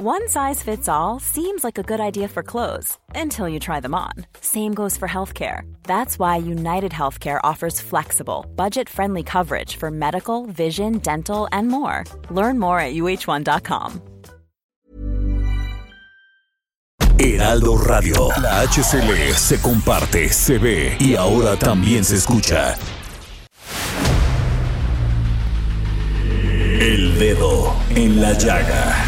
One size fits all seems like a good idea for clothes until you try them on. Same goes for healthcare. That's why United Healthcare offers flexible, budget friendly coverage for medical, vision, dental, and more. Learn more at uh1.com. Heraldo Radio. La HCL se comparte, se ve y ahora también se escucha. El dedo en la llaga.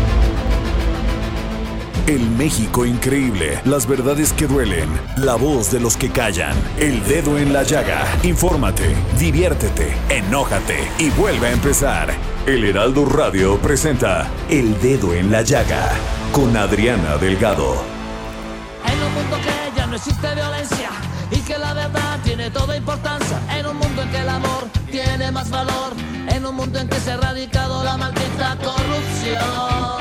El México increíble, las verdades que duelen, la voz de los que callan, el dedo en la llaga. Infórmate, diviértete, enójate y vuelve a empezar. El Heraldo Radio presenta El Dedo en la Llaga con Adriana Delgado. En un mundo que ya no existe violencia y que la verdad tiene toda importancia. En un mundo en que el amor tiene más valor. En un mundo en que se ha erradicado la maldita corrupción.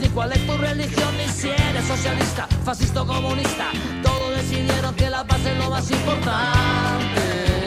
Ni cuál es tu religión, ni si eres socialista, fascista o comunista. Todos decidieron que la paz es lo más importante.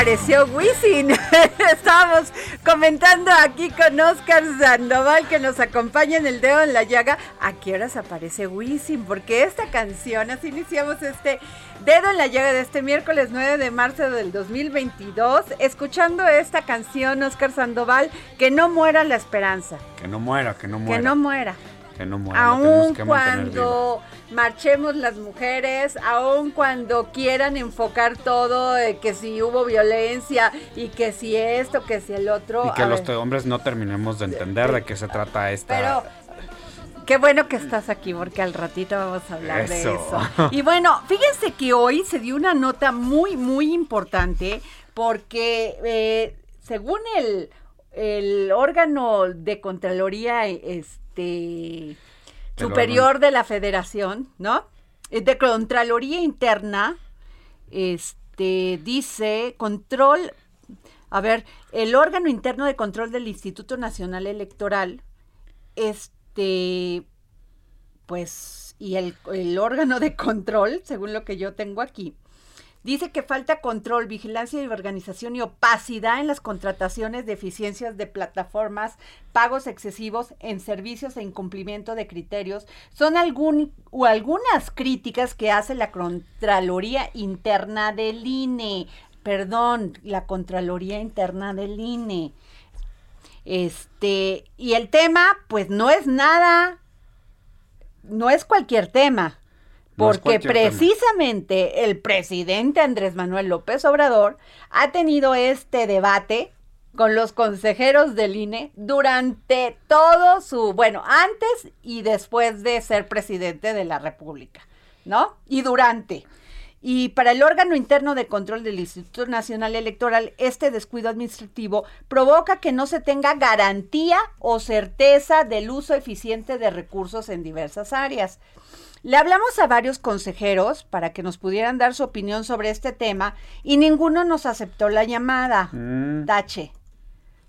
Apareció Wisin. Estábamos comentando aquí con Oscar Sandoval que nos acompaña en el dedo en la llaga. ¿A qué horas aparece Wisin? Porque esta canción, así iniciamos este dedo en la llaga de este miércoles 9 de marzo del 2022, escuchando esta canción, Oscar Sandoval, que no muera la esperanza. Que no muera, que no muera. Que no muera. Que no muera. Aun que viva. cuando marchemos las mujeres, aun cuando quieran enfocar todo, de que si hubo violencia y que si esto, que si el otro. Y que los ver, hombres no terminemos de entender de qué se trata esta. Pero qué bueno que estás aquí porque al ratito vamos a hablar de Eso. eso. Y bueno, fíjense que hoy se dio una nota muy, muy importante porque eh, según el, el órgano de Contraloría este, superior de la Federación, ¿no? De Contraloría Interna, este, dice control, a ver, el órgano interno de control del Instituto Nacional Electoral, este, pues, y el, el órgano de control, según lo que yo tengo aquí, dice que falta control, vigilancia y organización y opacidad en las contrataciones de eficiencias de plataformas, pagos excesivos en servicios e incumplimiento de criterios. Son algún, o algunas críticas que hace la Contraloría Interna del INE. Perdón, la Contraloría Interna del INE. Este, y el tema, pues no es nada, no es cualquier tema, porque tema. precisamente el presidente Andrés Manuel López Obrador ha tenido este debate con los consejeros del INE durante todo su, bueno, antes y después de ser presidente de la República, ¿no? Y durante. Y para el órgano interno de control del Instituto Nacional Electoral, este descuido administrativo provoca que no se tenga garantía o certeza del uso eficiente de recursos en diversas áreas. Le hablamos a varios consejeros para que nos pudieran dar su opinión sobre este tema y ninguno nos aceptó la llamada. Mm, Tache.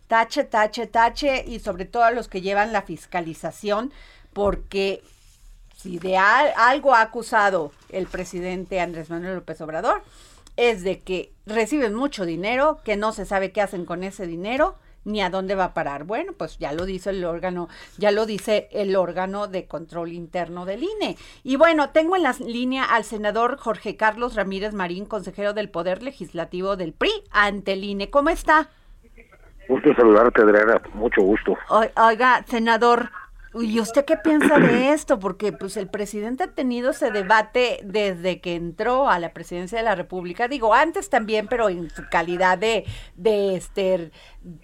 Tache, tache, tache y sobre todo a los que llevan la fiscalización porque si de algo ha acusado el presidente Andrés Manuel López Obrador, es de que reciben mucho dinero, que no se sabe qué hacen con ese dinero ni a dónde va a parar. Bueno, pues ya lo dice el órgano, ya lo dice el órgano de control interno del INE. Y bueno, tengo en la línea al senador Jorge Carlos Ramírez Marín, consejero del Poder Legislativo del PRI ante el INE. ¿Cómo está? Gusto saludarte, Adriana, mucho gusto. oiga, senador, ¿Y usted qué piensa de esto? Porque pues el presidente ha tenido ese debate desde que entró a la presidencia de la República, digo antes también, pero en su calidad de, de este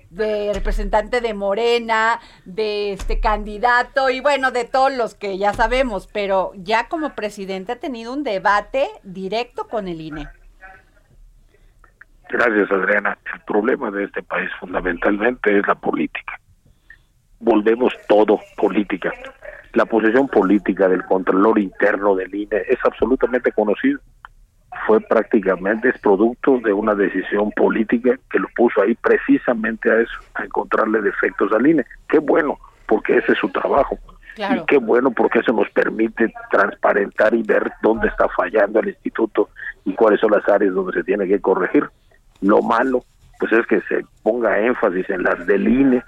de representante de Morena, de este candidato y bueno, de todos los que ya sabemos, pero ya como presidente ha tenido un debate directo con el INE. Gracias, Adriana. El problema de este país fundamentalmente es la política volvemos todo política. La posición política del Contralor Interno del INE es absolutamente conocida. Fue prácticamente, es producto de una decisión política que lo puso ahí precisamente a eso, a encontrarle defectos al INE. Qué bueno, porque ese es su trabajo. Y qué bueno porque eso nos permite transparentar y ver dónde está fallando el instituto y cuáles son las áreas donde se tiene que corregir. Lo malo, pues es que se ponga énfasis en las del INE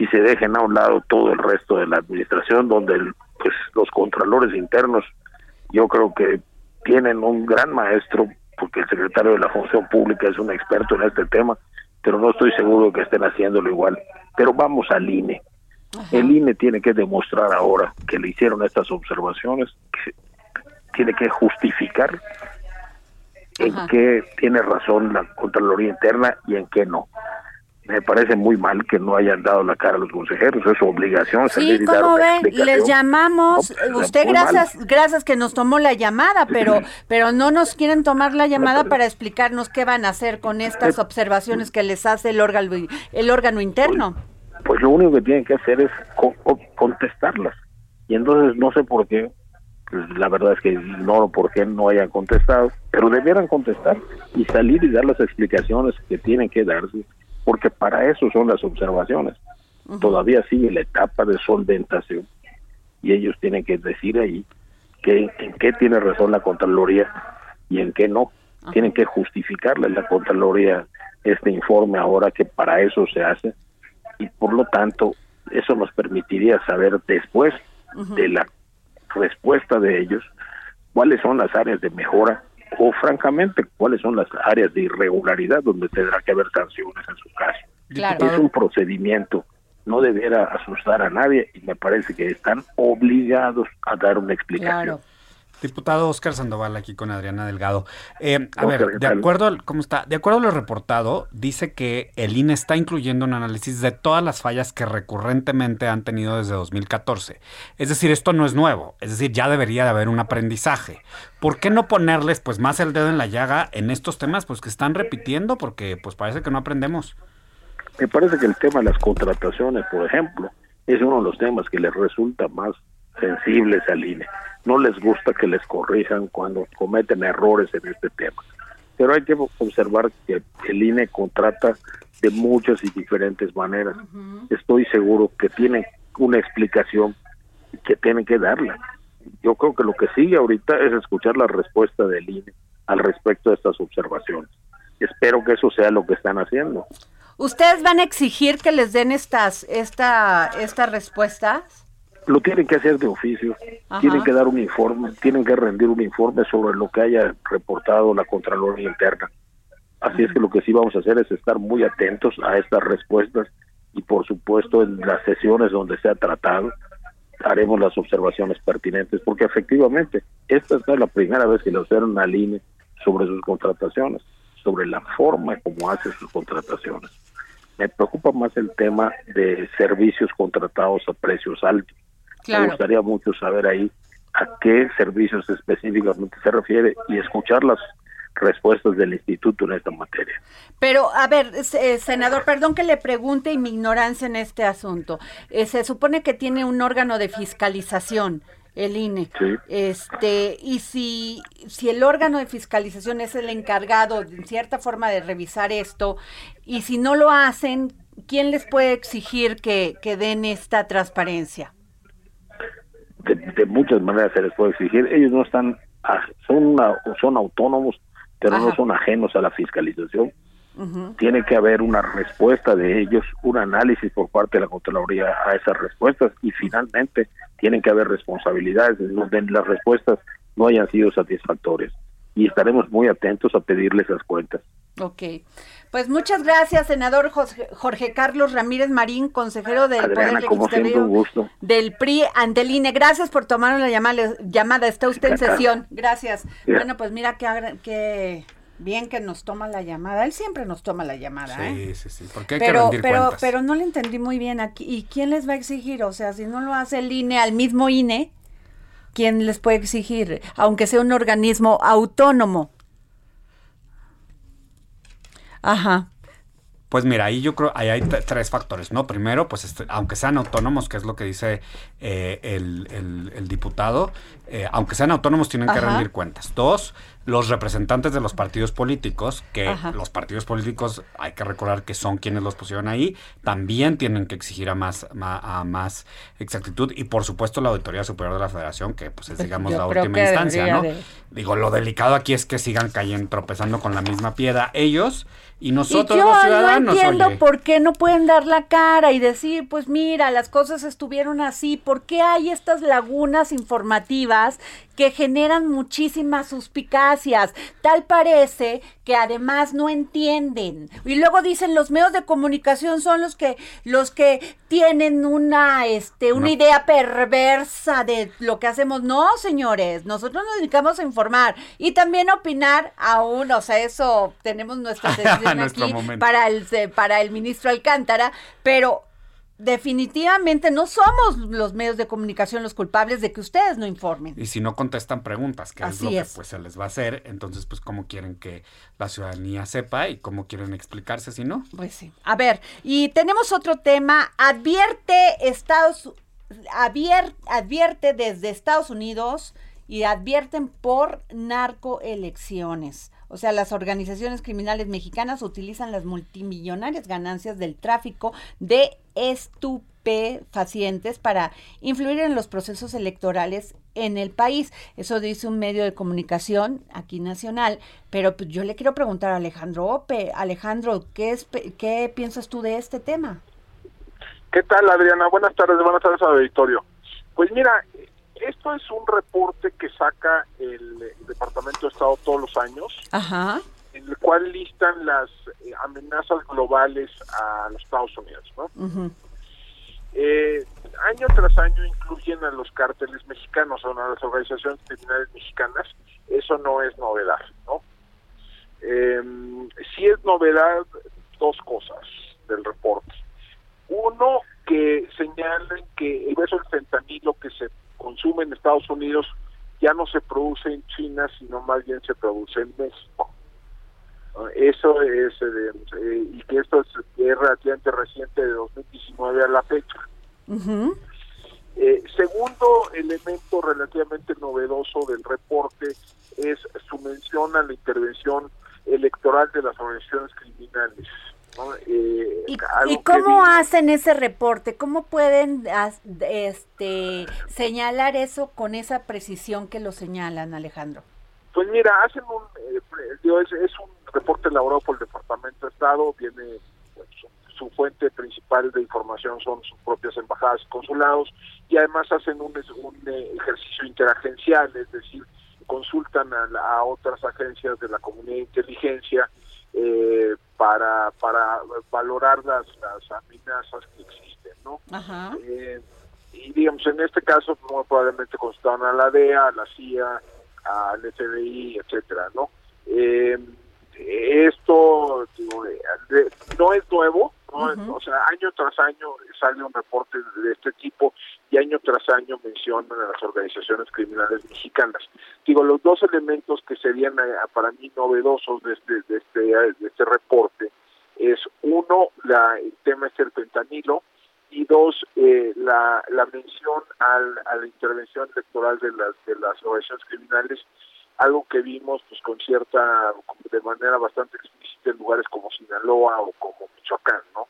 y se dejen a un lado todo el resto de la administración, donde pues los contralores internos yo creo que tienen un gran maestro, porque el secretario de la Función Pública es un experto en este tema, pero no estoy seguro de que estén haciéndolo igual. Pero vamos al INE. El INE tiene que demostrar ahora que le hicieron estas observaciones, que tiene que justificar en qué tiene razón la Contraloría Interna y en qué no me parece muy mal que no hayan dado la cara a los consejeros, es su obligación. Sí, como ve, les llamamos, pues, usted gracias, gracias que nos tomó la llamada, pero, pero no nos quieren tomar la llamada para explicarnos qué van a hacer con estas eh, observaciones que les hace el órgano, el órgano interno. Pues, pues lo único que tienen que hacer es contestarlas. Y entonces no sé por qué, pues, la verdad es que ignoro por qué no hayan contestado, pero debieran contestar y salir y dar las explicaciones que tienen que darse porque para eso son las observaciones. Todavía sigue la etapa de solventación y ellos tienen que decir ahí que, en qué tiene razón la Contraloría y en qué no. Tienen que justificarle a la Contraloría este informe ahora que para eso se hace y por lo tanto eso nos permitiría saber después de la respuesta de ellos cuáles son las áreas de mejora o francamente cuáles son las áreas de irregularidad donde tendrá que haber sanciones en su caso. Es un procedimiento, no debiera asustar a nadie y me parece que están obligados a dar una explicación. Diputado Oscar Sandoval aquí con Adriana Delgado. Eh, a ver, de acuerdo, ¿cómo está? De acuerdo a lo reportado, dice que el INE está incluyendo un análisis de todas las fallas que recurrentemente han tenido desde 2014. Es decir, esto no es nuevo, es decir, ya debería de haber un aprendizaje. ¿Por qué no ponerles pues más el dedo en la llaga en estos temas pues que están repitiendo porque pues parece que no aprendemos? Me parece que el tema de las contrataciones, por ejemplo, es uno de los temas que les resulta más sensibles al INE. No les gusta que les corrijan cuando cometen errores en este tema. Pero hay que observar que el INE contrata de muchas y diferentes maneras. Estoy seguro que tienen una explicación y que tienen que darla. Yo creo que lo que sigue ahorita es escuchar la respuesta del INE al respecto de estas observaciones. Espero que eso sea lo que están haciendo. ¿Ustedes van a exigir que les den estas, esta, estas respuestas? Lo tienen que hacer de oficio, tienen que dar un informe, tienen que rendir un informe sobre lo que haya reportado la Contraloría Interna. Así es que lo que sí vamos a hacer es estar muy atentos a estas respuestas y por supuesto en las sesiones donde se ha tratado haremos las observaciones pertinentes porque efectivamente esta es la primera vez que le observan al INE sobre sus contrataciones, sobre la forma como hace sus contrataciones. Me preocupa más el tema de servicios contratados a precios altos me gustaría mucho saber ahí a qué servicios específicamente se refiere y escuchar las respuestas del instituto en esta materia. Pero, a ver, eh, senador, perdón que le pregunte y mi ignorancia en este asunto. Eh, se supone que tiene un órgano de fiscalización, el INE. Este, y si, si el órgano de fiscalización es el encargado, en cierta forma, de revisar esto, y si no lo hacen, ¿quién les puede exigir que, que den esta transparencia? De, muchas maneras se les puede exigir. Ellos no están, son, son autónomos, pero no son ajenos a la fiscalización. Tiene que haber una respuesta de ellos, un análisis por parte de la Contraloría a esas respuestas y finalmente tienen que haber responsabilidades donde las respuestas no hayan sido satisfactorias. Y estaremos muy atentos a pedirles esas cuentas. Ok. Pues muchas gracias, senador Jorge Carlos Ramírez Marín, consejero del Poder Legislativo del PRI Anteline. Gracias por tomar la llamada. llamada. Está usted en sesión. Gracias. Bueno, pues mira que, bien que nos toma la llamada. Él siempre nos toma la llamada. Sí, ¿eh? sí, sí. Porque hay pero, que pero, pero no le entendí muy bien aquí. ¿Y quién les va a exigir? O sea, si no lo hace el INE al mismo INE, ¿quién les puede exigir? Aunque sea un organismo autónomo. Ajá. Pues mira, ahí yo creo, ahí hay tres factores, ¿no? Primero, pues este, aunque sean autónomos, que es lo que dice eh, el, diputado, eh, aunque sean autónomos tienen que rendir cuentas. Dos, los representantes de los partidos políticos, que los partidos políticos hay que recordar que son quienes los pusieron ahí, también tienen que exigir a más, a, más exactitud y por supuesto la Auditoría Superior de la Federación, que pues es digamos la última instancia, ¿no? Digo, lo delicado aquí es que sigan cayendo, tropezando con la misma piedra ellos y nosotros los ciudadanos. No entiendo por qué no pueden dar la cara y decir, pues mira, las cosas estuvieron así, ¿por qué hay estas lagunas informativas que generan muchísimas suspicacias? Tal parece que además no entienden. Y luego dicen los medios de comunicación son los que los que tienen una este una idea perversa de lo que hacemos. No, señores, nosotros nos dedicamos a informar y también opinar aún, o sea, eso tenemos nuestra aquí para el, para el ministro Alcántara, pero definitivamente no somos los medios de comunicación los culpables de que ustedes no informen. Y si no contestan preguntas, que es lo que pues se les va a hacer, entonces pues cómo quieren que la ciudadanía sepa y cómo quieren explicarse si no. Pues sí. A ver, y tenemos otro tema, advierte Estados advierte desde Estados Unidos y advierten por narcoelecciones. O sea, las organizaciones criminales mexicanas utilizan las multimillonarias ganancias del tráfico de estupefacientes para influir en los procesos electorales en el país. Eso dice un medio de comunicación aquí nacional. Pero pues, yo le quiero preguntar a Alejandro Ope. Alejandro, ¿qué, es, ¿qué piensas tú de este tema? ¿Qué tal, Adriana? Buenas tardes, buenas tardes a auditorio. Pues mira, esto es un reporte que saca el, Departamento de Estado todos los años, en el cual listan las eh, amenazas globales a los Estados Unidos. ¿no? Eh, año tras año incluyen a los cárteles mexicanos, a las organizaciones criminales mexicanas. Eso no es novedad. ¿no? Eh, sí es novedad dos cosas del reporte. Uno, que señalen que el beso del fentanilo que se consume en Estados Unidos ya no se produce en China, sino más bien se produce en México. Eso es, eh, eh, y que esto es, relativamente reciente de 2019 a la fecha. Eh, segundo elemento relativamente novedoso del reporte es su mención a la intervención electoral de las organizaciones criminales. Eh, ¿Y, cómo hacen ese reporte? ¿Cómo pueden este, señalar eso con esa precisión que lo señalan, Alejandro? Pues mira, hacen un, eh, es, un reporte elaborado por el Departamento de Estado, viene pues, su, fuente principal de información son sus propias embajadas y consulados, y además hacen un, un eh, ejercicio interagencial, es decir, consultan a, a otras agencias de la comunidad de inteligencia, eh, para, para valorar las, las amenazas que existen, ¿no? Eh, y digamos, en este caso, muy probablemente consultaron a la DEA, a la CIA, al FBI, etcétera, ¿no? Eh, esto digo, no es nuevo, o sea, año tras año sale un reporte de este tipo y año tras año mencionan a las organizaciones criminales mexicanas. Digo, los dos elementos que serían eh, para mí novedosos de este, de este, de este reporte es uno, la, el tema es el pentanilo y dos, eh, la, la mención al, a la intervención electoral de las, de las organizaciones criminales algo que vimos pues con cierta, de manera bastante explícita en lugares como Sinaloa o como Michoacán, ¿no?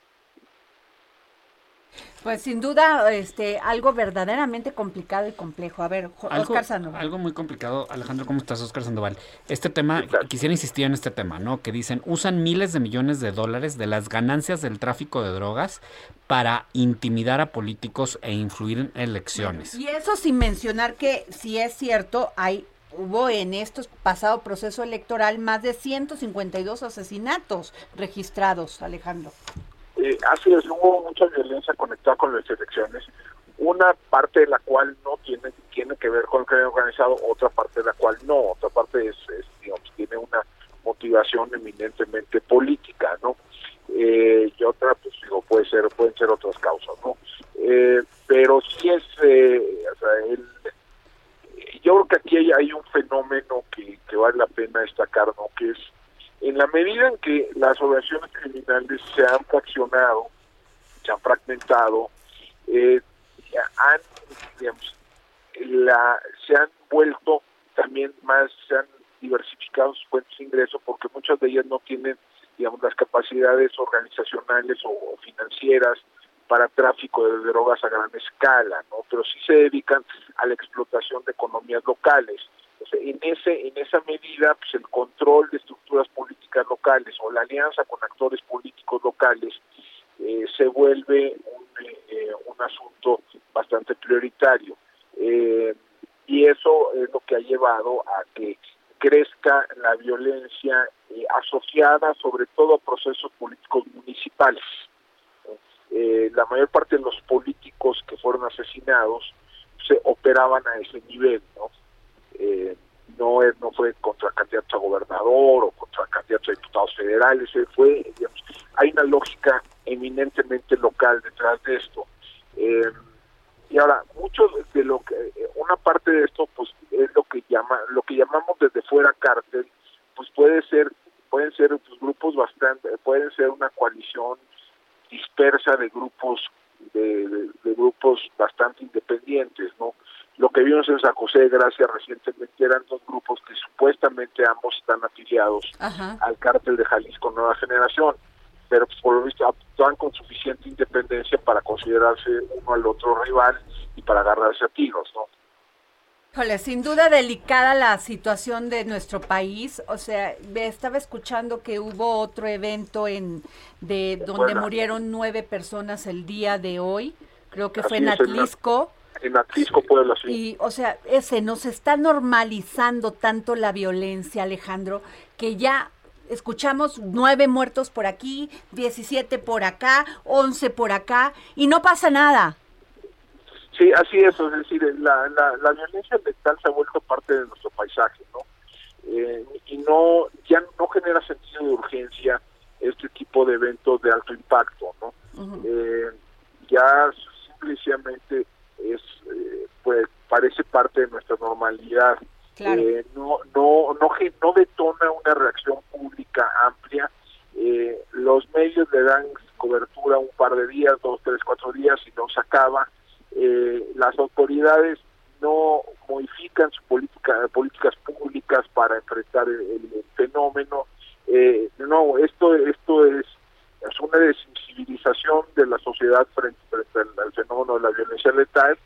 Pues sin duda, este, algo verdaderamente complicado y complejo. A ver, Oscar Sandoval. Algo muy complicado, Alejandro, ¿cómo estás, Oscar Sandoval? Este tema, quisiera insistir en este tema, ¿no? Que dicen, usan miles de millones de dólares de las ganancias del tráfico de drogas para intimidar a políticos e influir en elecciones. Y eso sin mencionar que, si es cierto, hay hubo en este pasado proceso electoral más de 152 asesinatos registrados, Alejandro eh, así es, hubo mucha violencia conectada con las elecciones, una parte de la cual no tiene que ver con el crimen organizado, otra parte de la cual no, otra parte es, digamos, tiene una motivación eminentemente política, ¿no? Eh, y otra, pues digo, puede ser, pueden ser otras causas, ¿no? Eh, pero sí es, eh, o sea, el, yo creo que aquí hay, un fenómeno que, vale la pena destacar, ¿no? Que es en la medida en que las organizaciones criminales se han fraccionado, se han fragmentado, eh, digamos, la, se han vuelto también más, se han diversificado sus fuentes de ingreso porque muchas de ellas no tienen, digamos, las capacidades organizacionales o, financieras para tráfico de drogas a gran escala, ¿no? Pero sí se dedican a la explotación de economías locales. En ese en esa medida pues el control de estructuras políticas locales o la alianza con actores políticos locales eh, se vuelve un, eh, un asunto bastante prioritario. Eh, y eso es lo que ha llevado a que crezca la violencia asociada sobre todo a procesos políticos municipales la mayor parte de los políticos que fueron asesinados se operaban a ese nivel no eh, no, no fue contra candidatos a gobernador o contra candidatos a diputados federales, eh, fue, digamos, hay una lógica eminentemente local detrás de esto. Eh, y ahora, mucho de lo que, una parte de esto, pues, es lo que llama, lo que llamamos desde fuera cártel, pues puede ser, pueden ser pues, grupos bastante, pueden ser una coalición dispersa de grupos, de grupos bastante independientes, ¿no? Lo que vimos en San José de Gracia recientemente eran dos grupos que supuestamente ambos están afiliados al cártel de Jalisco Nueva Generación, pero pues, por lo visto actúan con suficiente independencia para considerarse uno al otro rival y para agarrarse a tiros, ¿no? Híjole, sin duda delicada la situación de nuestro país. O sea, estaba escuchando que hubo otro evento en de donde murieron nueve personas el día de hoy. Creo que fue en Atlisco en Atlisco, Puebla, sí. Y, o sea, ese, nos está normalizando tanto la violencia, Alejandro, que ya escuchamos nueve muertos por aquí, 17 por acá, 11 por acá, y no pasa nada. Sí, así es, es decir, la, la, la violencia mental se ha vuelto parte de nuestro paisaje, ¿no? Eh, y no, ya no genera sentido de urgencia este tipo de eventos de alto impacto, ¿no? eh, ya simplemente es eh, pues parece parte de nuestra normalidad. Eh, no no no no detona una reacción pública amplia. Eh, los medios le dan cobertura un par de días dos tres cuatro días y no se acaba las autoridades no modifican su política políticas públicas para enfrentar el, fenómeno no esto esto es una desensibilización de la sociedad frente, al, fenómeno de la violencia letal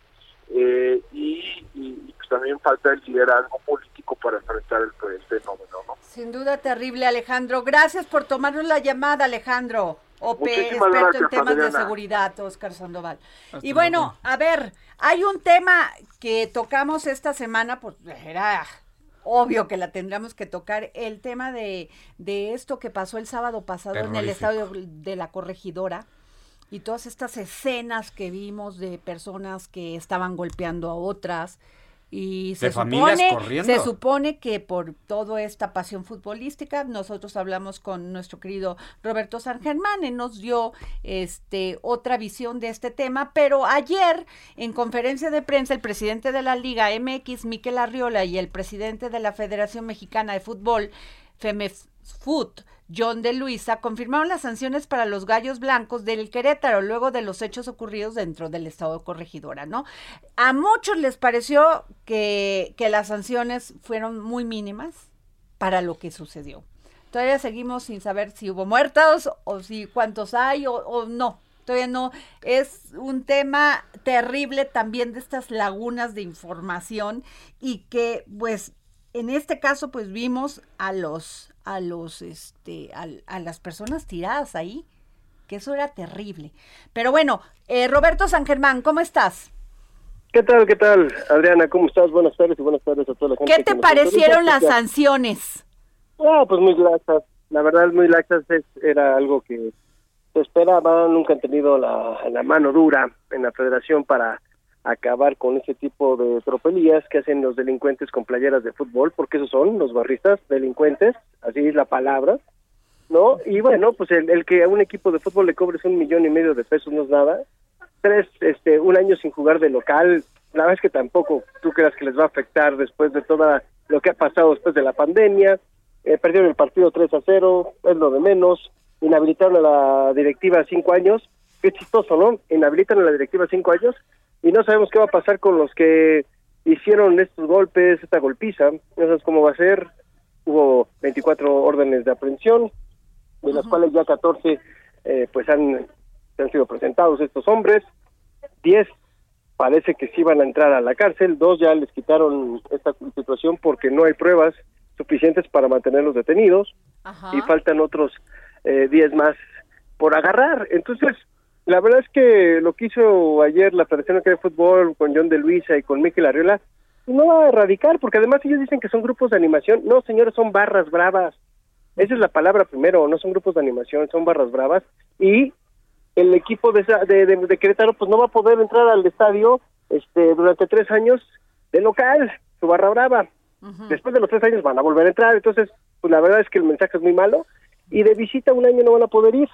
eh, y, pues también falta el liderazgo político para enfrentar el, fenómeno. ¿no? Sin duda terrible, Alejandro. Gracias por tomarnos la llamada, Alejandro. Ope, experto en temas de seguridad, Oscar Sandoval. y bueno, a ver, hay un tema que tocamos esta semana, pues era obvio que la tendríamos que tocar, el tema de, de esto que pasó el sábado pasado en el estadio de la corregidora y todas estas escenas que vimos de personas que estaban golpeando a otras. Y se, supone, se supone que por toda esta pasión futbolística, nosotros hablamos con nuestro querido Roberto San Germán. Y nos dio este otra visión de este tema, pero ayer en conferencia de prensa el presidente de la Liga MX, Miquel Arriola, y el presidente de la Federación Mexicana de Fútbol, FEMEFUT, John de Luisa confirmaron las sanciones para los gallos blancos del Querétaro luego de los hechos ocurridos dentro del estado de corregidora, ¿no? A muchos les pareció que, que las sanciones fueron muy mínimas para lo que sucedió. Todavía seguimos sin saber si hubo muertos o si cuántos hay o, no. todavía no. Es un tema terrible también de estas lagunas de información y que pues en este caso pues vimos a los a los este a, las personas tiradas ahí que eso era terrible pero bueno eh, Roberto San Germán cómo estás ¿Qué tal, qué tal, Adriana? ¿Cómo estás? Buenas tardes y buenas tardes a toda la gente. ¿Qué te parecieron las sanciones? Ah, pues muy laxas. La verdad, muy laxas. era algo que se esperaba. Nunca han tenido la, la mano dura en la federación para acabar con ese tipo de tropelías que hacen los delincuentes con playeras de fútbol, porque esos son los barristas delincuentes, así es la palabra, ¿no? Y bueno, pues el, que a un equipo de fútbol le cobres un millón y medio de pesos no es nada. Tres, este, un año sin jugar de local, la verdad es que tampoco tú creas que les va a afectar después de todo lo que ha pasado después de la pandemia. Eh, perdieron el partido 3 a 0, es lo de menos. Inhabilitaron a la directiva cinco años. Qué chistoso, ¿no? Inhabilitan a la directiva cinco años y no sabemos qué va a pasar con los que hicieron estos golpes, esta golpiza, no sabes cómo va a ser. Hubo 24 órdenes de aprehensión, de las cuales ya 14 eh, pues han, han sido presentados estos hombres, 10 parece que sí van a entrar a la cárcel, dos ya les quitaron esta situación porque no hay pruebas suficientes para mantenerlos detenidos. Y faltan otros 10 eh, más por agarrar. Entonces, la verdad es que lo que hizo ayer la Federación de Fútbol con John de Luisa y con Miquel Arriola no va a erradicar, porque además ellos dicen que son grupos de animación. No, señores, son barras bravas. Esa es la palabra primero, no son grupos de animación, son barras bravas. Y el equipo de, de, de, Querétaro pues no va a poder entrar al estadio este durante tres años de local, su barra brava. Después de los tres años van a volver a entrar, entonces pues la verdad es que el mensaje es muy malo y de visita un año no van a poder ir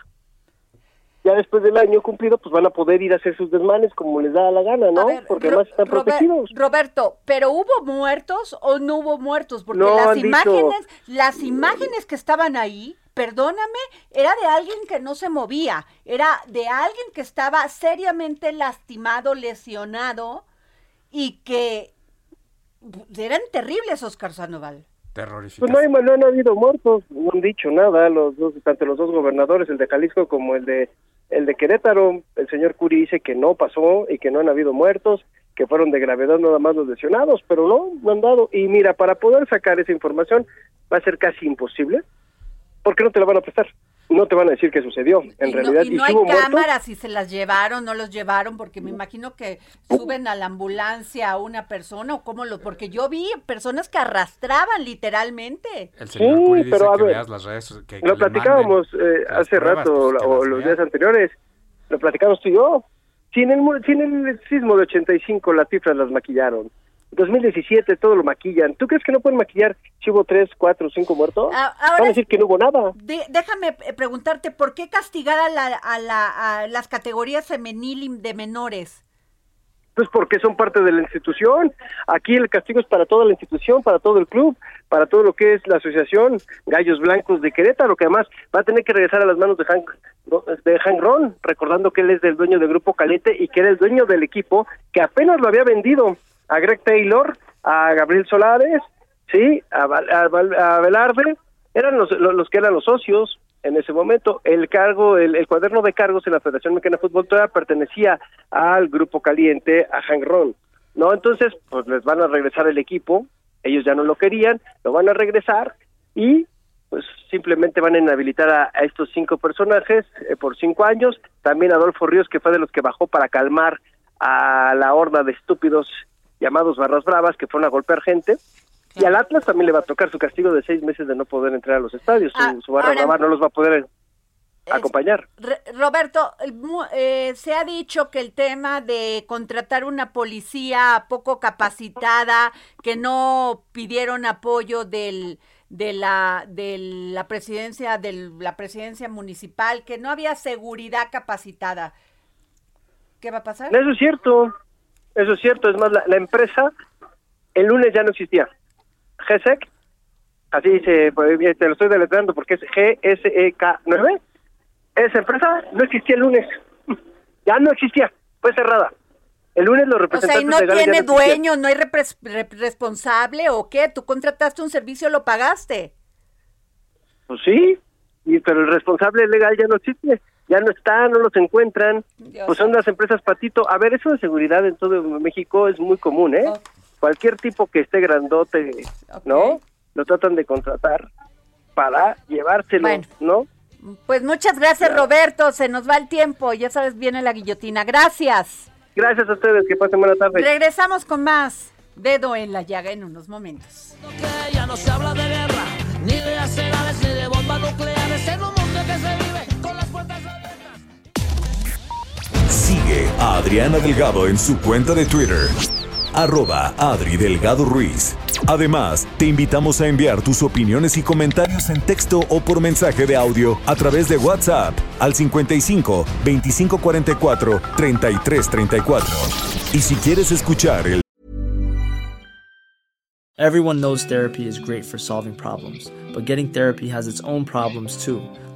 ya después del año cumplido, pues van a poder ir a hacer sus desmanes como les da la gana, ¿no? Porque además están protegidos. Roberto, ¿pero hubo muertos o no hubo muertos? Porque las imágenes, las imágenes que estaban ahí, perdóname, era de alguien que no se movía, era de alguien que estaba seriamente lastimado, lesionado y que eran terribles, Oscar Sandoval. Pues no, hay, no han habido muertos, no han dicho nada, los dos, tanto los dos gobernadores, el de Jalisco como el de el de Querétaro, el señor Curi dice que no pasó y que no han habido muertos, que fueron de gravedad nada más los lesionados, pero no, no han dado. Y mira, para poder sacar esa información va a ser casi imposible, porque no te la van a prestar no te van a decir qué sucedió en realidad. y no hay cámaras si se las llevaron, no los llevaron, porque me imagino que suben a la ambulancia a una persona o cómo lo, porque yo vi personas que arrastraban literalmente. El señor sí, pero que veas las redes, lo platicábamos eh, hace rato o los días anteriores, lo platicamos tú y yo. Si en el, si en el sismo de 85 las cifras las maquillaron, 2017 todo lo maquillan. ¿Tú crees que no pueden maquillar si hubo tres, cuatro, cinco muertos? Ah, Van a decir que no hubo nada. déjame eh, preguntarte, ¿por qué castigar a, la, a, la, a las categorías femenil de menores? Pues porque son parte de la institución. Aquí el castigo es para toda la institución, para todo el club, para todo lo que es la asociación Gallos Blancos de Querétaro, que además va a tener que regresar a las manos de Hank, de Hank Ron, recordando que él es el dueño del Grupo Calete y que era el dueño del equipo que apenas lo había vendido a Greg Taylor, a Gabriel Solares, sí, a, a, eran los, los, que eran los socios en ese momento. El cargo, el, cuaderno de cargos en la Federación Mexicana de Fútbol todavía pertenecía al Grupo Caliente, a Hank Ron, ¿no? Entonces, pues les van a regresar el equipo, ellos ya no lo querían, lo van a regresar y pues simplemente van a inhabilitar a, estos cinco personajes eh, por cinco años, también Adolfo Ríos, que fue de los que bajó para calmar a la horda de estúpidos llamados Barras Bravas, que fueron a golpear gente. Y al Atlas también le va a tocar su castigo de seis meses de no poder entrar a los estadios. su, ah, barra brava no los va a poder acompañar. Roberto, eh, se ha dicho que el tema de contratar una policía poco capacitada, que no pidieron apoyo del de la de la presidencia de la presidencia municipal, que no había seguridad capacitada. ¿Qué va a pasar? Eso es cierto. Eso es cierto, es más, la, empresa el lunes ya no existía. GSEC, así dice, pues, te lo estoy deletrando porque es GSEK9, esa empresa no existía el lunes, ya no existía, fue cerrada. El lunes los representantes O sea, ¿y no tiene dueño, no hay responsable o qué? ¿Tú contrataste un servicio, lo pagaste? Pues sí, y, pero el responsable legal ya no existe. Ya no están, no los encuentran, pues son las empresas patito. A ver, eso de seguridad en todo México es muy común, ¿eh? Cualquier tipo que esté grandote, ¿no? Lo tratan de contratar para llevárselo, ¿no? Pues muchas gracias, Roberto. Se nos va el tiempo. Ya sabes, viene la guillotina. Gracias. Gracias a ustedes. Que pasen buena tarde. Regresamos con más. Dedo en la llaga en unos momentos. Ya no se habla de guerra, ni de ni de bombas nucleares en un mundo que se A Adriana Delgado en su cuenta de Twitter arroba Adri Delgado Ruiz. Además, te invitamos a enviar tus opiniones y comentarios en texto o por mensaje de audio a través de WhatsApp al 55 2544 3334. Y si quieres escuchar el Everyone knows therapy is great for solving problems, but getting therapy has its own problems too,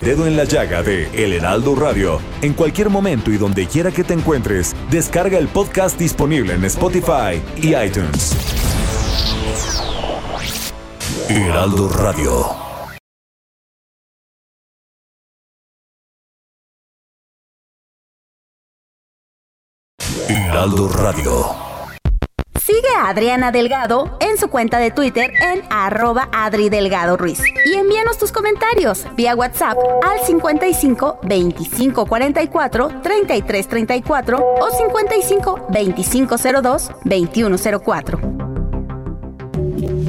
Dedo en la llaga de El Heraldo Radio. En cualquier momento y donde quiera que te encuentres, descarga el podcast disponible en Spotify y iTunes. Heraldo Radio. Heraldo Radio. Sigue a Adriana Delgado en su cuenta de Twitter en arroba Adri Delgado Ruiz. Y envíanos tus comentarios vía WhatsApp al 55 25 44 33 34 o 55 25 02 21 04.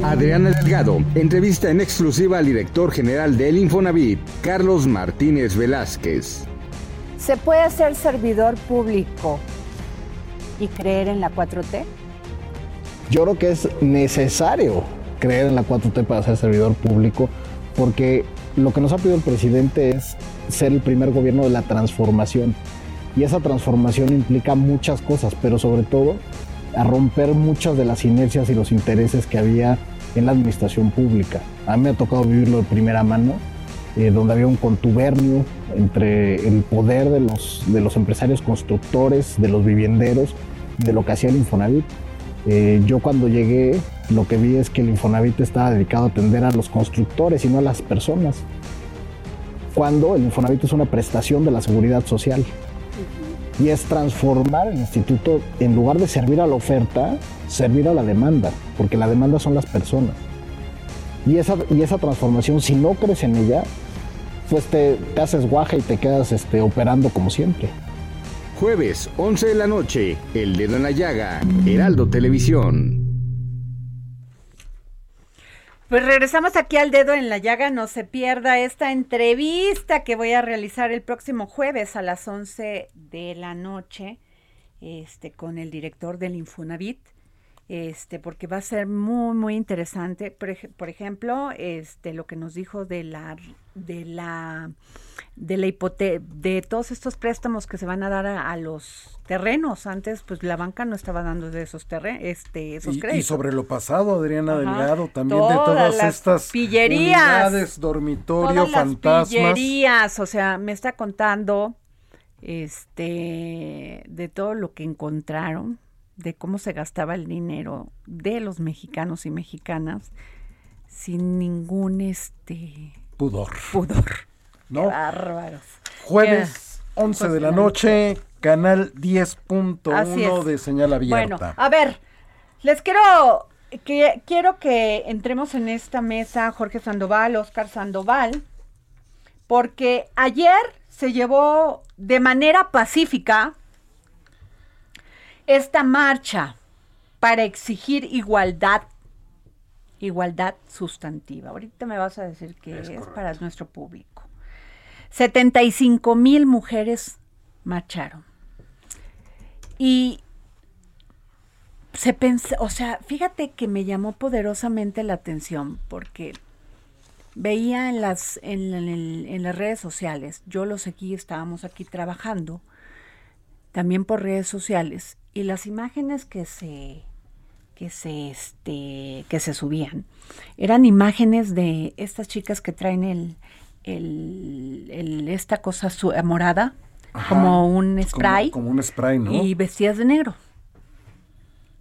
Adriana Delgado, entrevista en exclusiva al director general del Infonavit, Carlos Martínez Velázquez. ¿Se puede ser servidor público y creer en la 4T? Yo creo que es necesario creer en la 4T para ser servidor público, porque lo que nos ha pedido el presidente es ser el primer gobierno de la transformación. Y esa transformación implica muchas cosas, pero sobre todo a romper muchas de las inercias y los intereses que había en la administración pública. A mí me ha tocado vivirlo de primera mano, eh, donde había un contubernio entre el poder de los, de los empresarios constructores, de los vivienderos, de lo que hacía el Infonavit. Eh, yo cuando llegué lo que vi es que el Infonavit estaba dedicado a atender a los constructores y no a las personas. Cuando el Infonavit es una prestación de la seguridad social. Y es transformar el instituto, en lugar de servir a la oferta, servir a la demanda, porque la demanda son las personas. Y esa, y esa transformación, si no crees en ella, pues te, te haces guaja y te quedas este, operando como siempre. Jueves, 11 de la noche, El Dedo en la Llaga, Heraldo Televisión. Pues regresamos aquí al dedo en la llaga, no se pierda esta entrevista que voy a realizar el próximo jueves a las 11 de la noche este, con el director del Infonavit este, porque va a ser muy, muy interesante. Por, ejemplo, este, lo que nos dijo de la, de la, de la hipote de todos estos préstamos que se van a dar a, los terrenos. Antes, pues la banca no estaba dando de esos terrenos, este, esos y, créditos. Y sobre lo pasado, Adriana Delgado, también de todas estas pillerías, unidades, dormitorio, todas fantasmas. pillerías, o sea, me está contando, este, de todo lo que encontraron de cómo se gastaba el dinero de los mexicanos y mexicanas sin ningún este pudor. Pudor. ¿No? bárbaros. Jueves 11 de la noche, canal 10.1 de señal abierta. Bueno, a ver, les quiero que quiero que entremos en esta mesa Jorge Sandoval, Oscar Sandoval, porque ayer se llevó de manera pacífica esta marcha para exigir igualdad, igualdad sustantiva. Ahorita me vas a decir que es, para nuestro público. 75 mil mujeres marcharon. Y se pensó, o sea, fíjate que me llamó poderosamente la atención porque veía en las, en, en las redes sociales, yo lo seguí, estábamos aquí trabajando, también por redes sociales, y las imágenes que se que se este que se subían eran imágenes de estas chicas que traen el, el, esta cosa morada como un spray como, un spray no y vestidas de negro.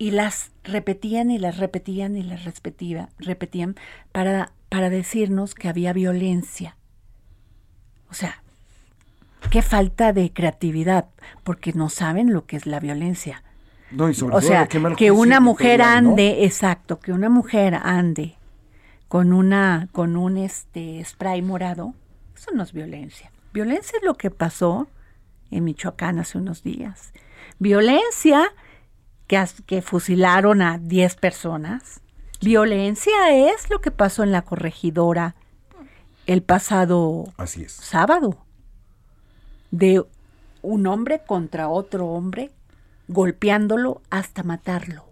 Y las repetían y las repetían y las repetían, repetían para, para decirnos que había violencia. O sea, qué falta de creatividad, porque no saben lo que es la violencia. No, y sobre o sea, que una mujer ande, exacto, que una mujer ande con una con un este spray morado, eso no es violencia. Violencia es lo que pasó en Michoacán hace unos días. Violencia que, fusilaron a 10 personas. Violencia es lo que pasó en la corregidora el pasado sábado. De un hombre contra otro hombre, golpeándolo hasta matarlo.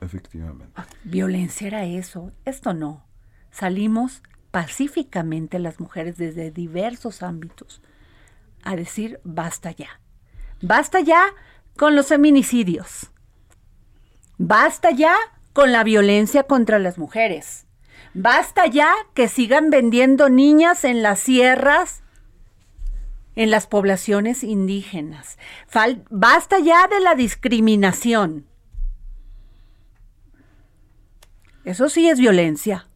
Efectivamente. Ah, violencia era eso. Esto no. Salimos pacíficamente las mujeres desde diversos ámbitos a decir basta ya. Basta ya con los feminicidios. Basta ya con la violencia contra las mujeres. Basta ya que sigan vendiendo niñas en las sierras, en las poblaciones indígenas. basta ya de la discriminación. Eso sí es violencia.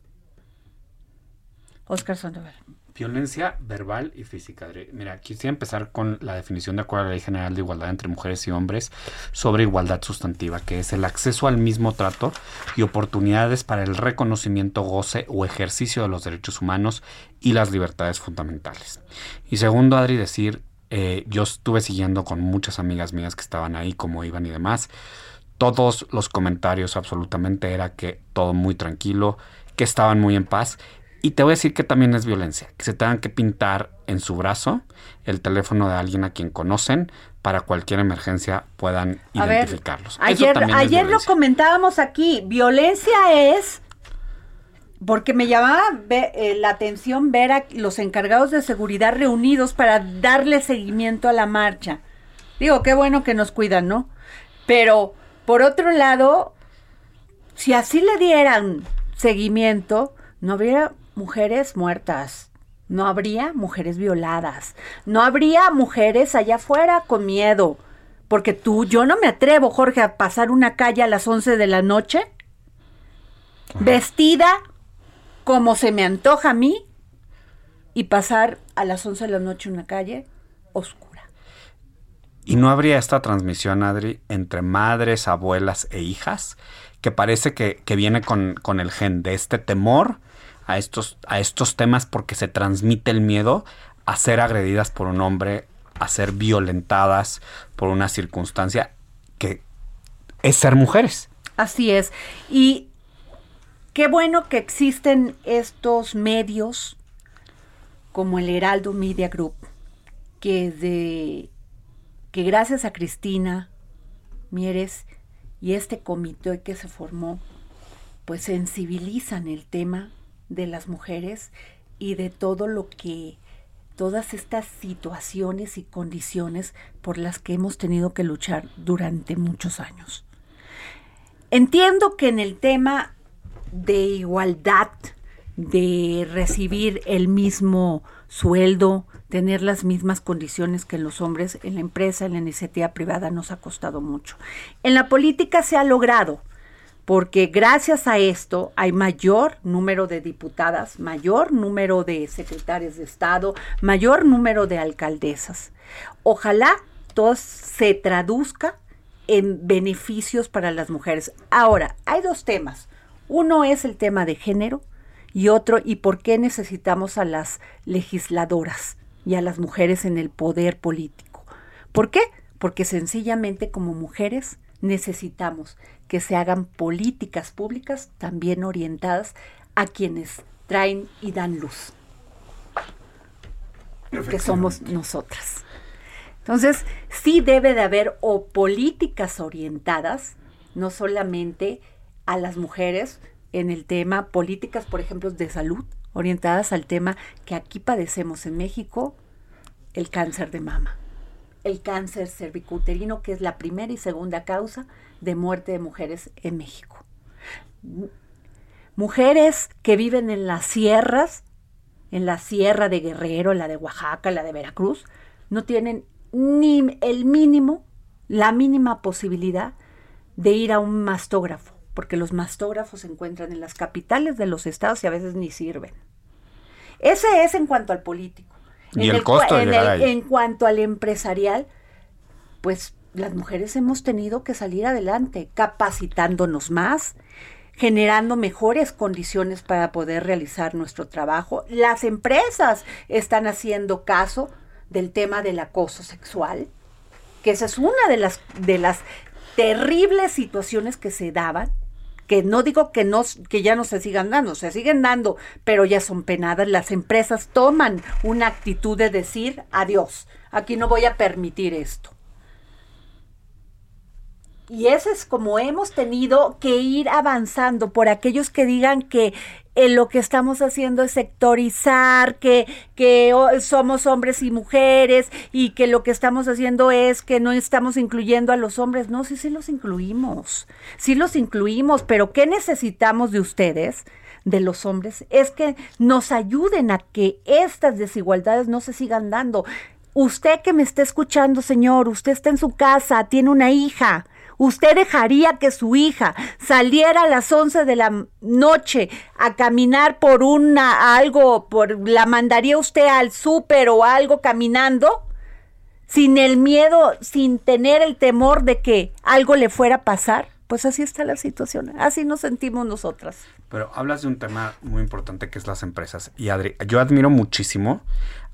Oscar Sandoval. Violencia verbal y física. Mira, quisiera empezar con la definición de acuerdo a la Ley General de Igualdad entre Mujeres y Hombres sobre igualdad sustantiva, que es el acceso al mismo trato y oportunidades para el reconocimiento, goce o ejercicio de los derechos humanos y las libertades fundamentales. Y segundo, Adri, decir, eh, yo estuve siguiendo con muchas amigas mías que estaban ahí, como iban y demás. Todos los comentarios absolutamente era que todo muy tranquilo, que estaban muy en paz y te voy a decir que también es violencia, que se tengan que pintar en su brazo el teléfono de alguien a quien conocen para cualquier emergencia puedan identificarlos. ayer ayer lo comentábamos aquí, violencia es porque me llamaba eh, la atención ver a los encargados de seguridad reunidos para darle seguimiento a la marcha. Digo, qué bueno que nos cuidan, ¿no? Pero, por otro lado, si así le dieran seguimiento, no habría mujeres muertas, no habría mujeres violadas, no habría mujeres allá afuera con miedo. Porque tú, yo no me atrevo, Jorge, a pasar una calle a las 11 de la noche vestida como se me antoja a mí y pasar a las 11 de la noche una calle oscura. ¿Y no habría esta transmisión, Adri, entre madres, abuelas e hijas? Que parece que, que viene con, con el gen de este temor a estos, a estos temas porque se transmite el miedo a ser agredidas por un hombre, a ser violentadas por una circunstancia que es ser mujeres. Así es. Y qué bueno que existen estos medios como el Heraldo Media Group, que de que gracias a Cristina Mieres y este comité que se formó, pues sensibilizan el tema de las mujeres y de todo lo que todas estas situaciones y condiciones por las que hemos tenido que luchar durante muchos años. Entiendo que en el tema de igualdad, de recibir el mismo sueldo, tener las mismas condiciones que los hombres en la empresa, en la iniciativa privada, nos ha costado mucho. En la política se ha logrado, porque gracias a esto hay mayor número de diputadas, mayor número de secretarias de Estado, mayor número de alcaldesas. Ojalá todo se traduzca en beneficios para las mujeres. Ahora, hay dos temas. Uno es el tema de género y otro, ¿y por qué necesitamos a las legisladoras y a las mujeres en el poder político? ¿Por qué? Porque sencillamente como mujeres necesitamos que se hagan políticas públicas también orientadas a quienes traen y dan luz, que somos nosotras. Entonces, sí debe de haber o políticas orientadas, no solamente a las mujeres en el tema, políticas, por ejemplo, de salud, orientadas al tema que aquí padecemos en México, el cáncer de mama. el cáncer cervicuterino, que es la primera y segunda causa de muerte de mujeres en México. Mujeres que viven en las sierras, en la sierra de Guerrero, la de Oaxaca, la de Veracruz, no tienen ni el mínimo, la mínima posibilidad de ir a un mastógrafo, porque los mastógrafos se encuentran en las capitales de los estados y a veces ni sirven. Ese es en cuanto al político. Y el costo de En cuanto al empresarial, pues las mujeres hemos tenido que salir adelante, capacitándonos más, generando mejores condiciones para poder realizar nuestro trabajo. Las empresas están haciendo caso del tema del acoso sexual, que esa es una de las, de las terribles situaciones que se daban que no digo que no que ya no se sigan dando, se siguen dando, pero ya son penadas. Las empresas toman una actitud de decir adiós. Aquí no voy a permitir esto. Y eso es como hemos tenido que ir avanzando por aquellos que digan que eh, lo que estamos haciendo es sectorizar, que, que somos hombres y mujeres y que lo que estamos haciendo es que no estamos incluyendo a los hombres. No, sí, sí los incluimos, sí los incluimos, pero ¿qué necesitamos de ustedes? de los hombres es que nos ayuden a que estas desigualdades no se sigan dando. Usted que me está escuchando, señor, usted está en su casa, tiene una hija, ¿Usted dejaría que su hija saliera a las 11 de la noche a caminar por una algo, por la mandaría usted al súper o algo caminando? Sin el miedo, sin tener el temor de que algo le fuera a pasar. Pues así está la situación, así nos sentimos nosotras. Pero hablas de un tema muy importante que es las empresas. Y Adri, yo admiro muchísimo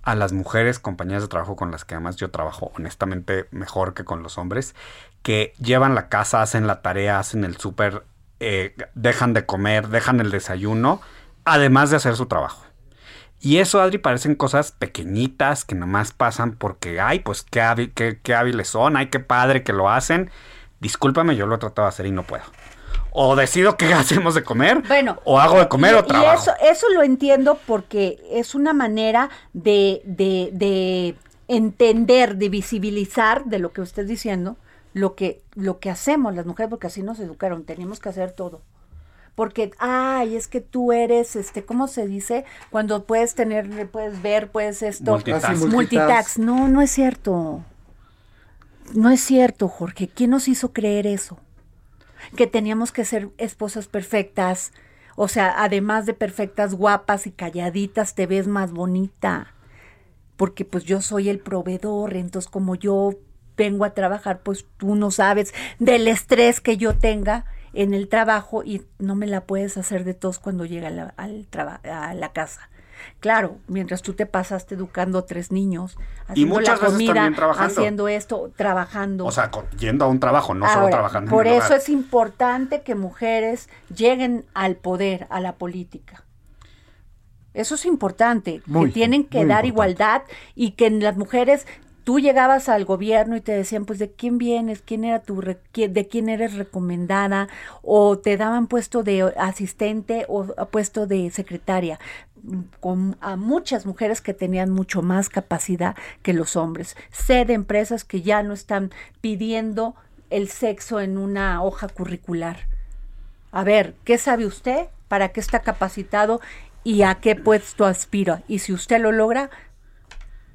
a las mujeres, compañeras de trabajo con las que además yo trabajo honestamente mejor que con los hombres, que llevan la casa, hacen la tarea, hacen el súper, eh, dejan de comer, dejan el desayuno, además de hacer su trabajo. Y eso, Adri, parecen cosas pequeñitas que nomás pasan porque, ay, pues qué, qué hábiles son, ay, qué padre que lo hacen. Discúlpame, yo lo he tratado de hacer y no puedo o decido qué hacemos de comer, bueno, o hago de comer o trabajo. Y eso, eso lo entiendo porque es una manera de, de, de entender, de visibilizar de lo que usted está diciendo, lo que, lo que hacemos las mujeres, porque así nos educaron, tenemos que hacer todo. Porque, ay, es que tú eres, este, ¿cómo se dice? Cuando puedes tener, puedes ver, puedes esto. Multitask. Multitask. No, no es cierto. No es cierto, Jorge. ¿Quién nos hizo creer eso? que teníamos que ser esposas perfectas. O sea, además de perfectas, guapas y calladitas, te ves más bonita. Porque pues yo soy el proveedor, entonces como yo vengo a trabajar, pues tú no sabes del estrés que yo tenga en el trabajo y no me la puedes hacer de tos cuando llega al a la casa. Claro, mientras tú te pasaste educando a tres niños, haciendo la comida, haciendo esto, trabajando. O sea, yendo a un trabajo, no solo trabajando. Por eso es importante que mujeres lleguen al poder, a la política. Eso es importante, que tienen que dar igualdad y que las mujeres tú llegabas al gobierno y te decían, pues, ¿de quién vienes? ¿Quién era tu, de quién eres recomendada? O te daban puesto de asistente o puesto de secretaria con a muchas mujeres que tenían mucho más capacidad que los hombres. Sé de empresas que ya no están pidiendo el sexo en una hoja curricular. A ver, ¿qué sabe usted? ¿Para qué está capacitado? ¿Y a qué puesto aspira? Y si usted lo logra,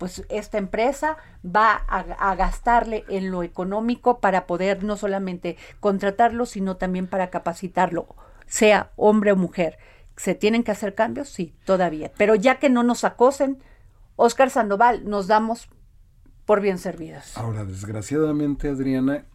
pues esta empresa va a, gastarle en lo económico para poder no solamente contratarlo, sino también para capacitarlo, sea hombre o mujer. ¿Se tienen que hacer cambios? Sí, todavía. Pero ya que no nos acosen, Oscar Sandoval, nos damos por bien servidas. Ahora, desgraciadamente, Adriana,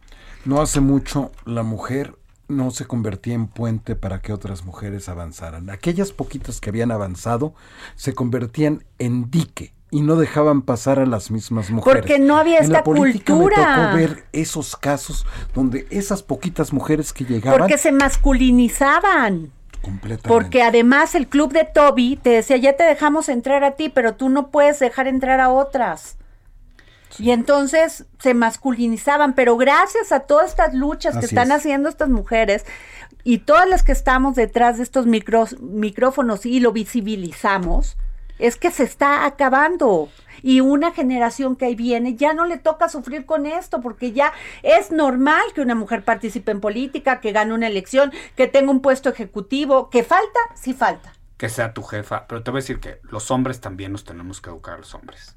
no hace mucho la mujer no se convertía en puente para que otras mujeres avanzaran. Aquellas poquitas que habían avanzado se convertían en dique y no dejaban pasar a las mismas mujeres. Porque no había esta cultura. Me tocó ver esos casos donde esas poquitas mujeres que llegaban. Porque se masculinizaban. Completamente. Porque además el club de Toby te decía, ya te dejamos entrar a ti, pero tú no puedes dejar entrar a otras. Y entonces se masculinizaban, pero gracias a todas estas luchas que están haciendo estas mujeres y todas las que estamos detrás de estos micros, micrófonos y lo visibilizamos, es que se está acabando. Y una generación que ahí viene ya no le toca sufrir con esto, porque ya es normal que una mujer participe en política, que gane una elección, que tenga un puesto ejecutivo. ¿Que falta? Sí falta. Que sea tu jefa. Pero te voy a decir que los hombres también nos tenemos que educar a los hombres.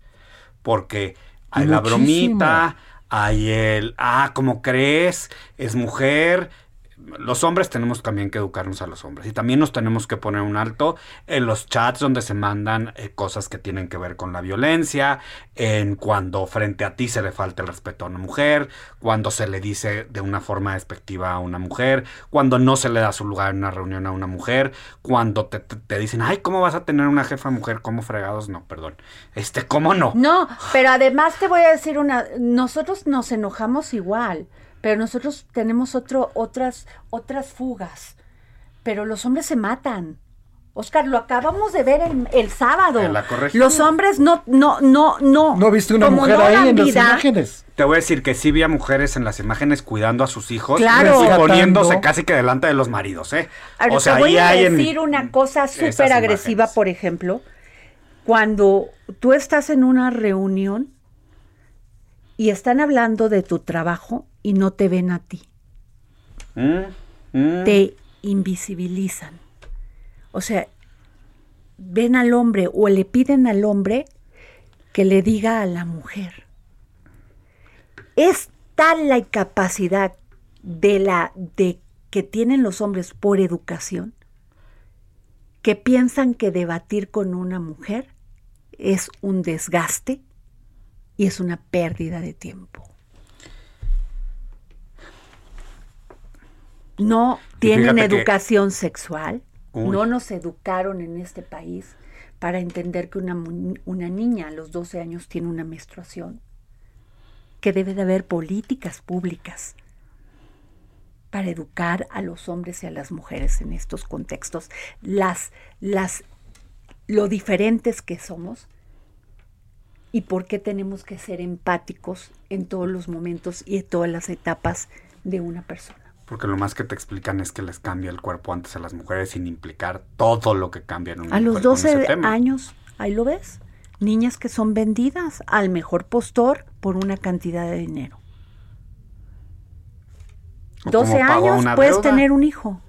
Porque hay la bromita, hay el, ah, ¿cómo crees? Es mujer, los hombres tenemos también que educarnos a los hombres y también nos tenemos que poner un alto en los chats donde se mandan eh, cosas que tienen que ver con la violencia, en cuando frente a ti se le falta el respeto a una mujer, cuando se le dice de una forma despectiva a una mujer, cuando no se le da su lugar en una reunión a una mujer, cuando te, te dicen, ay, ¿cómo vas a tener una jefa mujer? ¿Cómo fregados? No, perdón. Este, ¿cómo no? No, pero además te voy a decir una, nosotros nos enojamos igual pero nosotros tenemos otro, otras, otras fugas. Pero los hombres se matan. Oscar, lo acabamos de ver el, sábado. los hombres no, no, no, no. ¿No viste una mujer ahí en las imágenes? Te voy a decir que sí vi a mujeres en las imágenes cuidando a sus hijos claro. y poniéndose casi que delante de los maridos, ¿eh? o sea, te voy a decir una cosa súper agresiva, por ejemplo. Cuando tú estás en una reunión y están hablando de tu trabajo y no te ven a ti. Mm, mm. Te invisibilizan. O sea, ven al hombre o le piden al hombre que le diga a la mujer. Es tal la incapacidad de la de que tienen los hombres por educación que piensan que debatir con una mujer es un desgaste y es una pérdida de tiempo. No tienen educación sexual, no nos educaron en este país para entender que una, una, niña a los 12 años tiene una menstruación, que debe de haber políticas públicas para educar a los hombres y a las mujeres en estos contextos, las, las, lo diferentes que somos y por qué tenemos que ser empáticos en todos los momentos y en todas las etapas de una persona. Porque lo más que te explican es que les cambia el cuerpo antes a las mujeres sin implicar todo lo que cambia en una A los 12 años, ahí lo ves, niñas que son vendidas al mejor postor por una cantidad de dinero. 12 años puedes tener un hijo.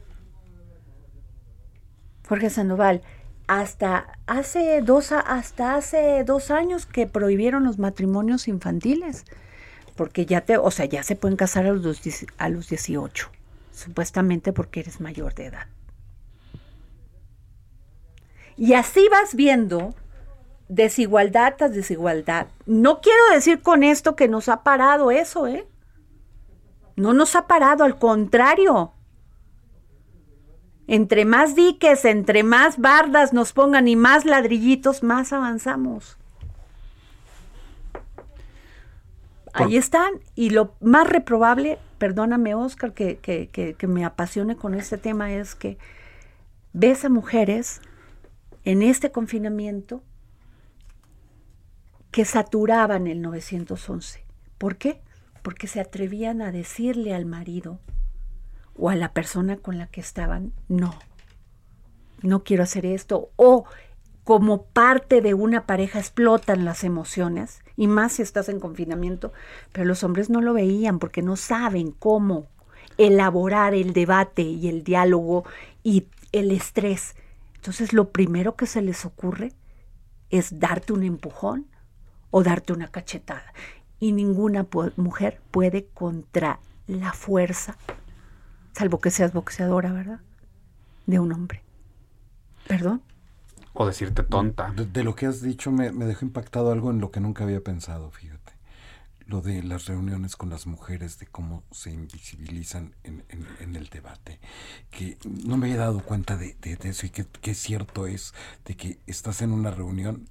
Jorge Sandoval, hasta hace dos hasta hace dos años que prohibieron los matrimonios infantiles porque ya te, o sea, ya se pueden casar a los, a los 18, supuestamente porque eres mayor de edad. Y así vas viendo desigualdad tras desigualdad. No quiero decir con esto que nos ha parado eso, ¿eh? No nos ha parado, al contrario. Entre más diques, entre más bardas nos pongan y más ladrillitos, más avanzamos. Ahí están. Y lo más reprobable, perdóname Oscar, que, que, que, me apasione con este tema, es que ves a mujeres en este confinamiento que saturaban el 911. ¿Por qué? Porque se atrevían a decirle al marido o a la persona con la que estaban, no, no quiero hacer esto, o como parte de una pareja explotan las emociones, y más si estás en confinamiento, pero los hombres no lo veían porque no saben cómo elaborar el debate y el diálogo y el estrés. Entonces lo primero que se les ocurre es darte un empujón o darte una cachetada. Y ninguna mujer puede contra la fuerza, salvo que seas boxeadora, ¿verdad? De un hombre. ¿Perdón? O decirte tonta. De, lo que has dicho me, dejó impactado algo en lo que nunca había pensado, fíjate. Lo de las reuniones con las mujeres, de cómo se invisibilizan en, el debate. Que no me había dado cuenta de, eso y que, cierto es de que estás en una reunión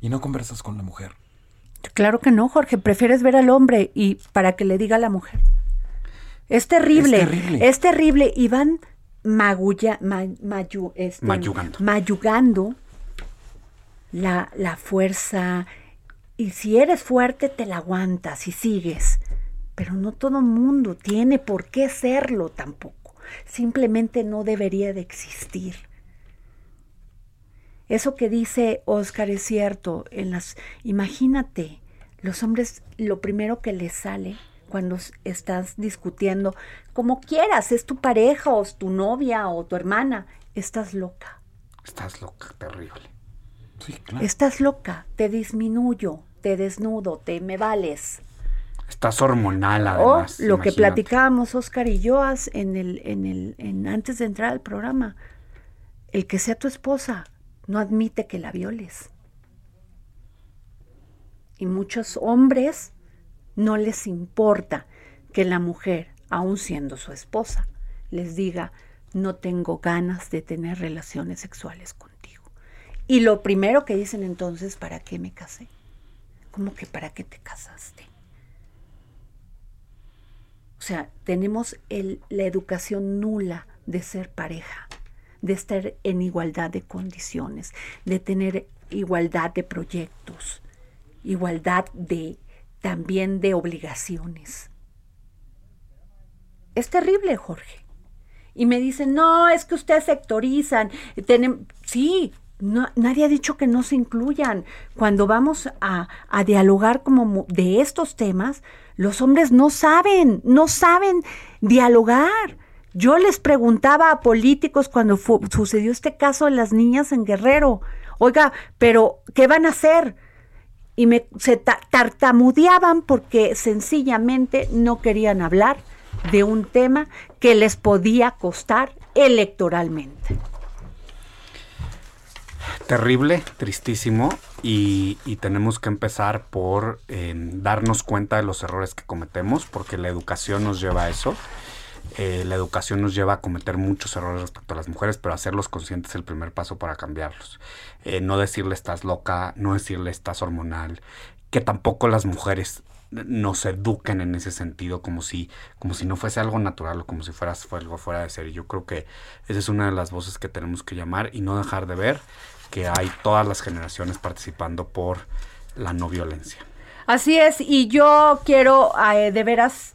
y no conversas con la mujer. Claro que no, Jorge. Prefieres ver al hombre y para que le diga a la mujer. Es terrible. Es terrible. Es terrible. Y van magulla, este, mayugando, la, la fuerza. Y si eres fuerte, te la aguantas y sigues. Pero no todo mundo tiene por qué serlo tampoco. Simplemente no debería de existir. Eso que dice Oscar es cierto. En las, imagínate, los hombres lo primero que les sale cuando estás discutiendo, como quieras, es tu pareja o es tu novia o tu hermana, estás loca. Estás loca, terrible. Estás loca, te disminuyo, te desnudo, te me vales. Estás hormonal además. O lo que platicábamos Oscar y yo en el, en el, en, antes de entrar al programa. El que sea tu esposa no admite que la violes. Y muchos hombres no les importa que la mujer, aun siendo su esposa, les diga, no tengo ganas de tener relaciones sexuales contigo. Y lo primero que dicen entonces, ¿para qué me casé? ¿Cómo que para qué te casaste? O sea, tenemos la educación nula de ser pareja, de estar en igualdad de condiciones, de tener igualdad de proyectos, igualdad de también de obligaciones. Es terrible, Jorge. Y me dicen, no, es que ustedes sectorizan. sí, nadie ha dicho que no se incluyan. Cuando vamos a, a, dialogar como de estos temas, los hombres no saben, no saben dialogar. Yo les preguntaba a políticos cuando sucedió este caso de las niñas en Guerrero, oiga, pero ¿qué van a hacer? Y me, se tartamudeaban porque sencillamente no querían hablar de un tema que les podía costar electoralmente. Terrible, tristísimo, y, tenemos que empezar por eh, darnos cuenta de los errores que cometemos, porque la educación nos lleva a eso. Eh, la educación nos lleva a cometer muchos errores respecto a las mujeres, pero hacerlos conscientes es el primer paso para cambiarlos. Eh, no decirle estás loca, no decirle estás hormonal, que tampoco las mujeres nos eduquen en ese sentido como si como si no fuese algo natural o como si fuera algo fuera de ser. Y yo creo que esa es una de las voces que tenemos que llamar y no dejar de ver que hay todas las generaciones participando por la no violencia. Así es, y yo quiero eh, de veras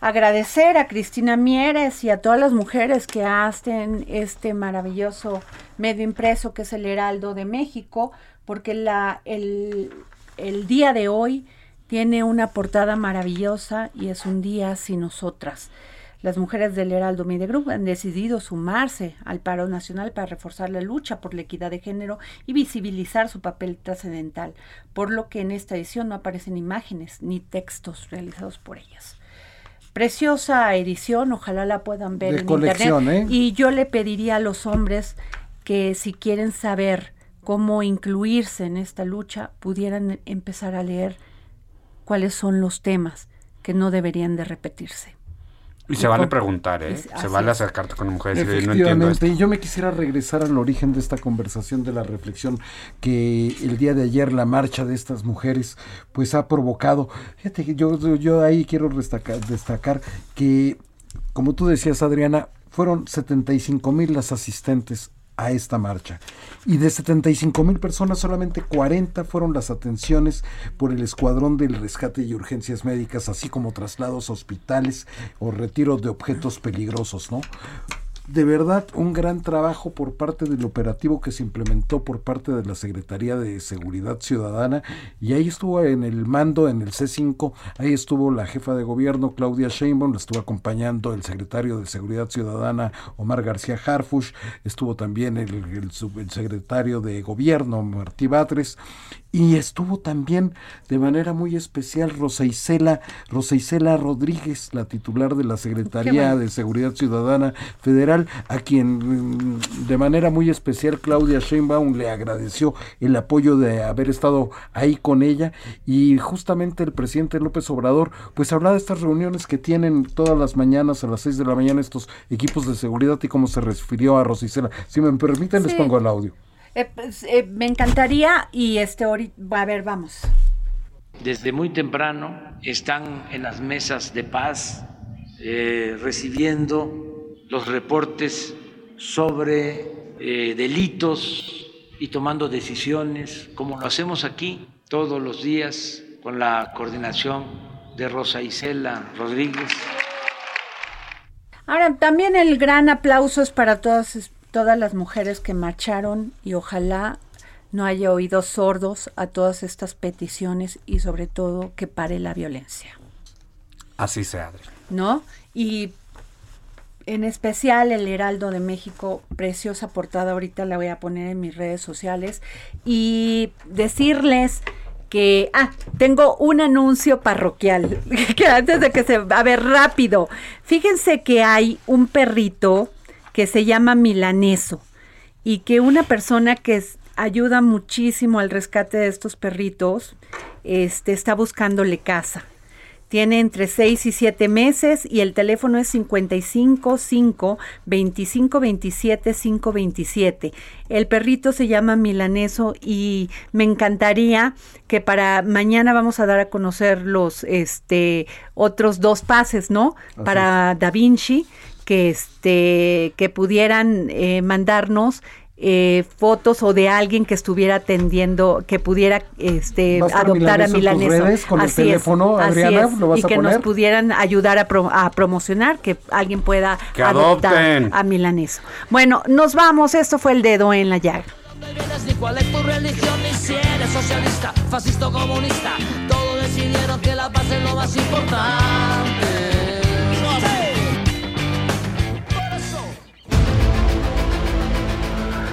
agradecer a Cristina Mieres y a todas las mujeres que hacen este maravilloso medio impreso que es el Heraldo de México, porque la, el, día de hoy tiene una portada maravillosa y es un día sin nosotras. Las mujeres del Heraldo Media han decidido sumarse al paro nacional para reforzar la lucha por la equidad de género y visibilizar su papel trascendental, por lo que en esta edición no aparecen imágenes ni textos realizados por ellas. Preciosa edición, ojalá la puedan ver en internet. ¿eh? Y yo le pediría a los hombres que si quieren saber cómo incluirse en esta lucha, pudieran empezar a leer cuáles son los temas que no deberían de repetirse. Y se vale preguntar, ¿eh? se vale acercarte con mujeres y no entiendo Y yo me quisiera regresar al origen de esta conversación, de la reflexión que el día de ayer la marcha de estas mujeres pues ha provocado. Fíjate que yo, yo ahí quiero destacar, destacar que, como tú decías, Adriana, fueron 75 mil las asistentes a esta marcha. Y de 75 mil personas, solamente 40 fueron las atenciones por el Escuadrón del Rescate y Urgencias Médicas, así como traslados a hospitales o retiro de objetos peligrosos, ¿no? De verdad un gran trabajo por parte del operativo que se implementó por parte de la Secretaría de Seguridad Ciudadana y ahí estuvo en el mando en el C5, ahí estuvo la jefa de gobierno Claudia Sheinbaum, la estuvo acompañando el secretario de Seguridad Ciudadana Omar García Harfush, estuvo también el, el, secretario de gobierno Martí Batres y estuvo también de manera muy especial Rosa Isela, Rosa Isela Rodríguez, la titular de la Secretaría de Seguridad Ciudadana Federal, a quien mm, de manera muy especial Claudia Sheinbaum le agradeció el apoyo de haber estado ahí con ella y justamente el presidente López Obrador pues habla de estas reuniones que tienen todas las mañanas a las 6 de la mañana estos equipos de seguridad y cómo se refirió a Rosa Isela. Si me permiten les pongo el audio. Eh, pues, eh, me encantaría y este a ver, vamos. Desde muy temprano están en las mesas de paz eh, recibiendo los reportes sobre delitos y tomando decisiones, como lo hacemos aquí todos los días con la coordinación de Rosa Isela Rodríguez. Ahora, también el gran aplauso es para todas todas las mujeres que marcharon y ojalá no haya oídos sordos a todas estas peticiones y sobre todo que pare la violencia. Así sea, Adri. ¿No? Y en especial el Heraldo de México, preciosa portada, ahorita la voy a poner en mis redes sociales y decirles que, ah, tengo un anuncio parroquial, que antes de que se, a ver, rápido, fíjense que hay un perrito que se llama Milaneso y que una persona que ayuda muchísimo al rescate de estos perritos, este, está buscándole casa. Tiene entre 6 y 7 meses y el teléfono es 55 5 25 27 5 27. El perrito se llama Milaneso y me encantaría que para mañana vamos a dar a conocer los este otros dos pases, ¿no? para Da Vinci que este que pudieran eh, mandarnos eh, fotos o de alguien que estuviera atendiendo, que pudiera este, adoptar a Milaneso. con el teléfono, Adriana, y que nos pudieran ayudar a, promocionar, que alguien pueda adoptar a Milaneso. Bueno, nos vamos, esto fue el dedo en la llaga. Ni cuál es tu religión, ni si eres socialista, fascista o comunista, todos decidieron que la paz es lo más importante.